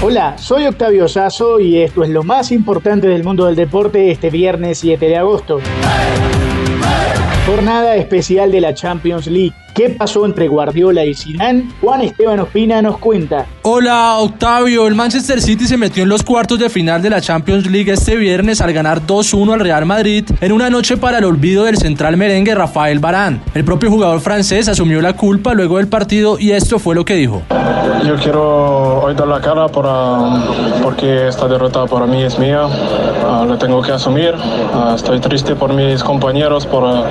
Hola, soy Octavio Sazo y esto es lo más importante del mundo del deporte este viernes 7 de agosto. Jornada especial de la Champions League. ¿Qué pasó entre Guardiola y Zidane? Juan Esteban Ospina nos cuenta. Hola Octavio, el Manchester City se metió en los cuartos de final de la Champions League este viernes al ganar 2-1 al Real Madrid en una noche para el olvido del central merengue Rafael Barán. El propio jugador francés asumió la culpa luego del partido y esto fue lo que dijo. Yo quiero hoy dar la cara para, porque esta derrota para mí es mía, uh, la tengo que asumir. Uh, estoy triste por mis compañeros, por uh,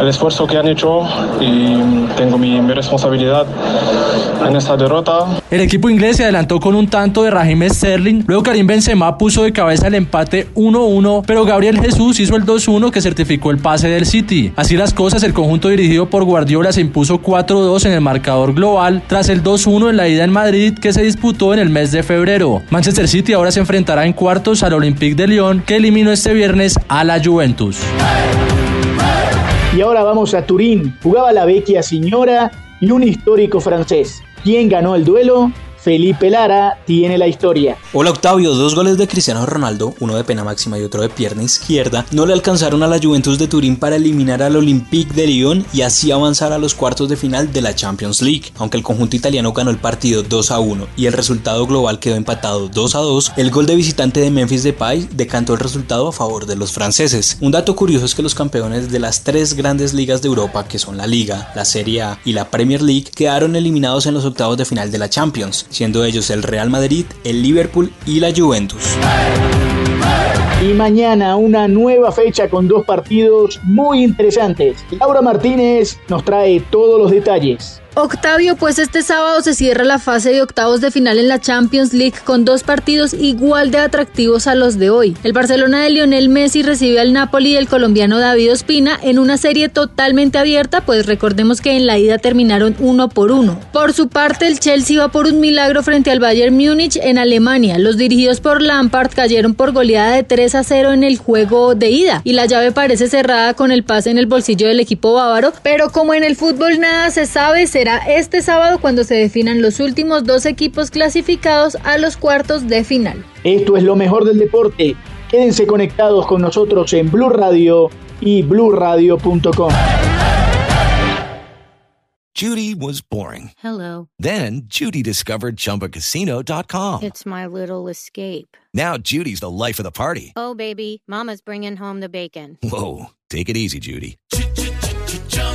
el esfuerzo que han hecho y tengo mi, mi, responsabilidad en esta derrota. El equipo inglés se adelantó con un tanto de Raheem Sterling, luego Karim Benzema puso de cabeza el empate 1-1, pero Gabriel Jesús hizo el 2-1 que certificó el pase del City. Así las cosas, el conjunto dirigido por Guardiola se impuso 4-2 en el marcador global tras el 2-1 en la ida en Madrid que se disputó en el mes de febrero. Manchester City ahora se enfrentará en cuartos al Olympique de Lyon que eliminó este viernes a la Juventus. Y ahora vamos a Turín. Jugaba la vecchia señora y un histórico francés. ¿Quién ganó el duelo? Felipe Lara tiene la historia. Hola Octavio, dos goles de Cristiano Ronaldo, uno de pena máxima y otro de pierna izquierda, no le alcanzaron a la Juventus de Turín para eliminar al Olympique de Lyon y así avanzar a los cuartos de final de la Champions League. Aunque el conjunto italiano ganó el partido 2 a 1 y el resultado global quedó empatado 2 a 2, el gol de visitante de Memphis Depay decantó el resultado a favor de los franceses. Un dato curioso es que los campeones de las tres grandes ligas de Europa, que son la Liga, la Serie A y la Premier League, quedaron eliminados en los octavos de final de la Champions siendo ellos el Real Madrid, el Liverpool y la Juventus. Y mañana una nueva fecha con dos partidos muy interesantes. Laura Martínez nos trae todos los detalles. Octavio, pues este sábado se cierra la fase de octavos de final en la Champions League con dos partidos igual de atractivos a los de hoy. El Barcelona de Lionel Messi recibe al Napoli del colombiano David Ospina en una serie totalmente abierta, pues recordemos que en la ida terminaron uno por uno. Por su parte, el Chelsea va por un milagro frente al Bayern Múnich en Alemania. Los dirigidos por Lampard cayeron por goleada de 3 a 0 en el juego de ida y la llave parece cerrada con el pase en el bolsillo del equipo bávaro, pero como en el fútbol nada se sabe, será este sábado cuando se definan los últimos dos equipos clasificados a los cuartos de final. Esto es lo mejor del deporte. Quédense conectados con nosotros en Blue Radio y bluradio.com. Judy was boring. Hello. Then Judy discovered chumbacasino.com. It's my little escape. Now Judy's the life of the party. Oh baby, mama's bringing home the bacon. Whoa, take it easy Judy.